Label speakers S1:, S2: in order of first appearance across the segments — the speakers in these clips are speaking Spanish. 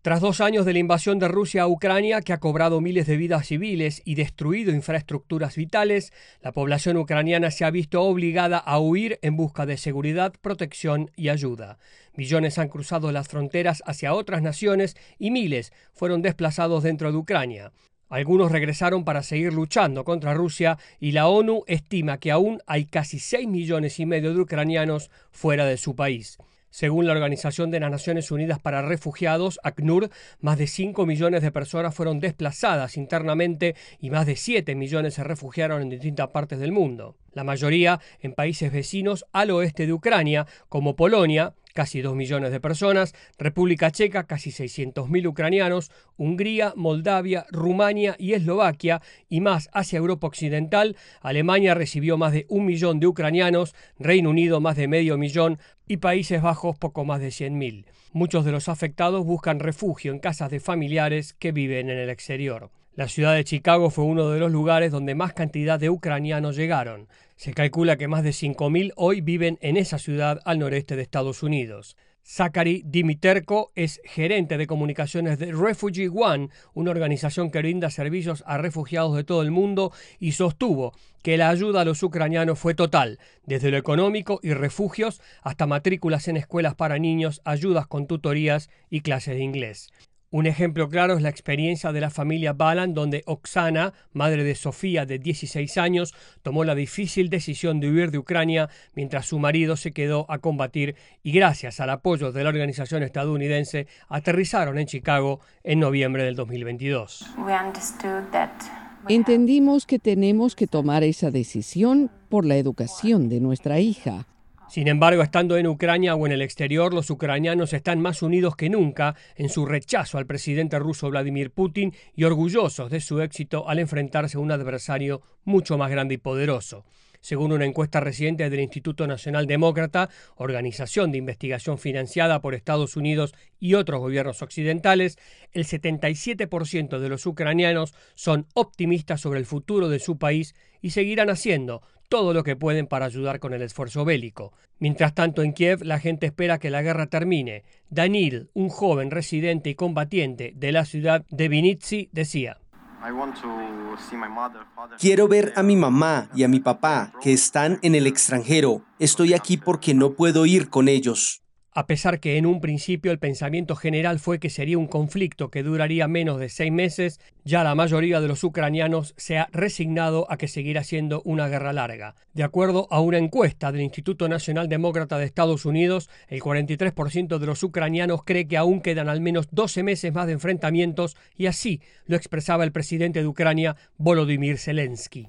S1: Tras dos años de la invasión de Rusia a Ucrania, que ha cobrado miles de vidas civiles y destruido infraestructuras vitales, la población ucraniana se ha visto obligada a huir en busca de seguridad, protección y ayuda. Millones han cruzado las fronteras hacia otras naciones y miles fueron desplazados dentro de Ucrania. Algunos regresaron para seguir luchando contra Rusia y la ONU estima que aún hay casi 6 millones y medio de ucranianos fuera de su país. Según la Organización de las Naciones Unidas para Refugiados, ACNUR, más de 5 millones de personas fueron desplazadas internamente y más de 7 millones se refugiaron en distintas partes del mundo. La mayoría en países vecinos al oeste de Ucrania, como Polonia, casi 2 millones de personas, República Checa, casi 600.000 ucranianos, Hungría, Moldavia, Rumania y Eslovaquia, y más hacia Europa Occidental, Alemania recibió más de un millón de ucranianos, Reino Unido más de medio millón y Países Bajos poco más de 100.000. Muchos de los afectados buscan refugio en casas de familiares que viven en el exterior. La ciudad de Chicago fue uno de los lugares donde más cantidad de ucranianos llegaron. Se calcula que más de 5.000 hoy viven en esa ciudad al noreste de Estados Unidos. Zachary Dimiterko es gerente de comunicaciones de Refugee One, una organización que brinda servicios a refugiados de todo el mundo, y sostuvo que la ayuda a los ucranianos fue total, desde lo económico y refugios hasta matrículas en escuelas para niños, ayudas con tutorías y clases de inglés. Un ejemplo claro es la experiencia de la familia Balan, donde Oksana, madre de Sofía de 16 años, tomó la difícil decisión de huir de Ucrania mientras su marido se quedó a combatir y gracias al apoyo de la organización estadounidense aterrizaron en Chicago en noviembre del 2022.
S2: Entendimos que tenemos que tomar esa decisión por la educación de nuestra hija.
S1: Sin embargo, estando en Ucrania o en el exterior, los ucranianos están más unidos que nunca en su rechazo al presidente ruso Vladimir Putin y orgullosos de su éxito al enfrentarse a un adversario mucho más grande y poderoso. Según una encuesta reciente del Instituto Nacional Demócrata, organización de investigación financiada por Estados Unidos y otros gobiernos occidentales, el 77% de los ucranianos son optimistas sobre el futuro de su país y seguirán haciendo todo lo que pueden para ayudar con el esfuerzo bélico. Mientras tanto, en Kiev la gente espera que la guerra termine. Danil, un joven residente y combatiente de la ciudad de Vinitsy, decía.
S3: Quiero ver a mi mamá y a mi papá que están en el extranjero. Estoy aquí porque no puedo ir con ellos.
S1: A pesar que en un principio el pensamiento general fue que sería un conflicto que duraría menos de seis meses, ya la mayoría de los ucranianos se ha resignado a que seguirá siendo una guerra larga. De acuerdo a una encuesta del Instituto Nacional Demócrata de Estados Unidos, el 43% de los ucranianos cree que aún quedan al menos 12 meses más de enfrentamientos y así lo expresaba el presidente de Ucrania, Volodymyr Zelensky.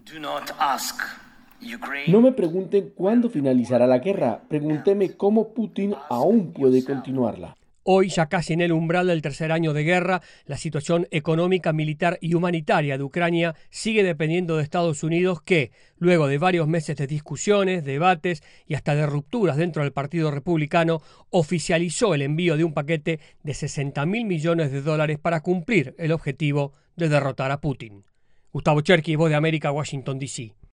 S4: No me pregunten cuándo finalizará la guerra, pregúnteme cómo Putin aún puede continuarla.
S1: Hoy, ya casi en el umbral del tercer año de guerra, la situación económica, militar y humanitaria de Ucrania sigue dependiendo de Estados Unidos que, luego de varios meses de discusiones, debates y hasta de rupturas dentro del Partido Republicano, oficializó el envío de un paquete de 60 mil millones de dólares para cumplir el objetivo de derrotar a Putin. Gustavo Cherky, Voz de América, Washington, D.C.